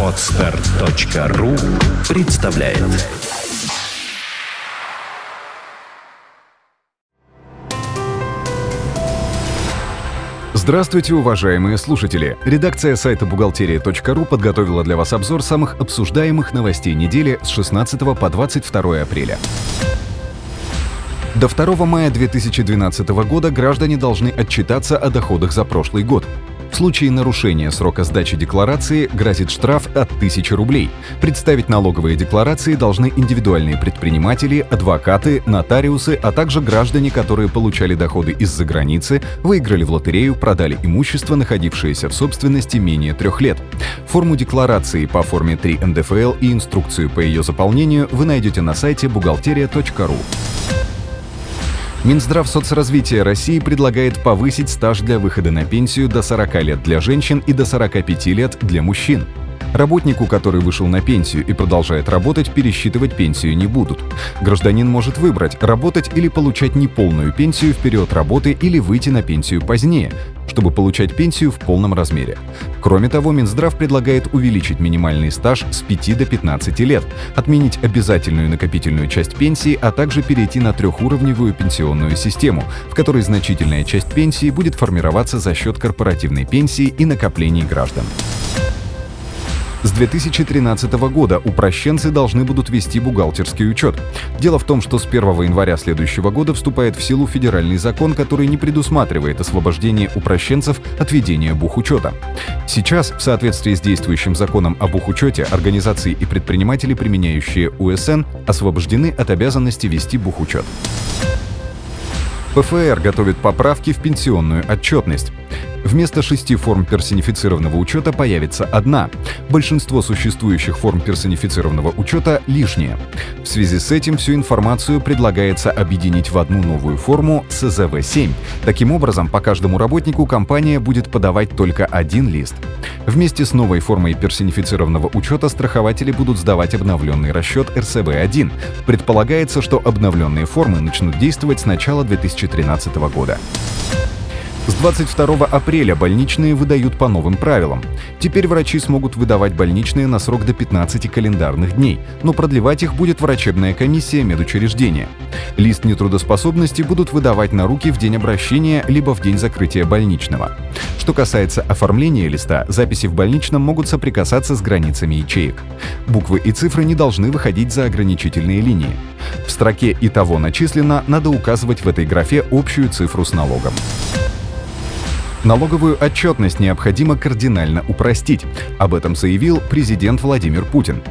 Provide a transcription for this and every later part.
Отстар.ру представляет Здравствуйте, уважаемые слушатели! Редакция сайта бухгалтерия.ру подготовила для вас обзор самых обсуждаемых новостей недели с 16 по 22 апреля. До 2 мая 2012 года граждане должны отчитаться о доходах за прошлый год. В случае нарушения срока сдачи декларации грозит штраф от 1000 рублей. Представить налоговые декларации должны индивидуальные предприниматели, адвокаты, нотариусы, а также граждане, которые получали доходы из-за границы, выиграли в лотерею, продали имущество, находившееся в собственности менее трех лет. Форму декларации по форме 3 НДФЛ и инструкцию по ее заполнению вы найдете на сайте бухгалтерия.ру. Минздрав соцразвития России предлагает повысить стаж для выхода на пенсию до 40 лет для женщин и до 45 лет для мужчин. Работнику, который вышел на пенсию и продолжает работать, пересчитывать пенсию не будут. Гражданин может выбрать, работать или получать неполную пенсию в период работы или выйти на пенсию позднее, чтобы получать пенсию в полном размере. Кроме того, Минздрав предлагает увеличить минимальный стаж с 5 до 15 лет, отменить обязательную накопительную часть пенсии, а также перейти на трехуровневую пенсионную систему, в которой значительная часть пенсии будет формироваться за счет корпоративной пенсии и накоплений граждан. С 2013 года упрощенцы должны будут вести бухгалтерский учет. Дело в том, что с 1 января следующего года вступает в силу федеральный закон, который не предусматривает освобождение упрощенцев от ведения бухучета. Сейчас, в соответствии с действующим законом о бухучете, организации и предприниматели, применяющие УСН, освобождены от обязанности вести бухучет. ПФР готовит поправки в пенсионную отчетность. Вместо шести форм персонифицированного учета появится одна. Большинство существующих форм персонифицированного учета лишние. В связи с этим всю информацию предлагается объединить в одну новую форму СЗВ-7. Таким образом, по каждому работнику компания будет подавать только один лист. Вместе с новой формой персонифицированного учета страхователи будут сдавать обновленный расчет РСБ-1. Предполагается, что обновленные формы начнут действовать с начала 2013 года. С 22 апреля больничные выдают по новым правилам. Теперь врачи смогут выдавать больничные на срок до 15 календарных дней, но продлевать их будет врачебная комиссия медучреждения. Лист нетрудоспособности будут выдавать на руки в день обращения либо в день закрытия больничного. Что касается оформления листа, записи в больничном могут соприкасаться с границами ячеек. Буквы и цифры не должны выходить за ограничительные линии. В строке «И того начислено» надо указывать в этой графе общую цифру с налогом. Налоговую отчетность необходимо кардинально упростить. Об этом заявил президент Владимир Путин.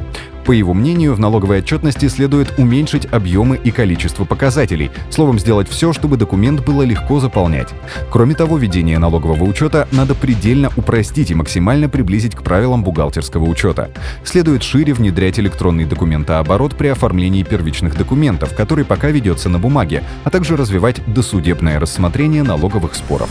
По его мнению, в налоговой отчетности следует уменьшить объемы и количество показателей, словом, сделать все, чтобы документ было легко заполнять. Кроме того, ведение налогового учета надо предельно упростить и максимально приблизить к правилам бухгалтерского учета. Следует шире внедрять электронный документооборот при оформлении первичных документов, который пока ведется на бумаге, а также развивать досудебное рассмотрение налоговых споров.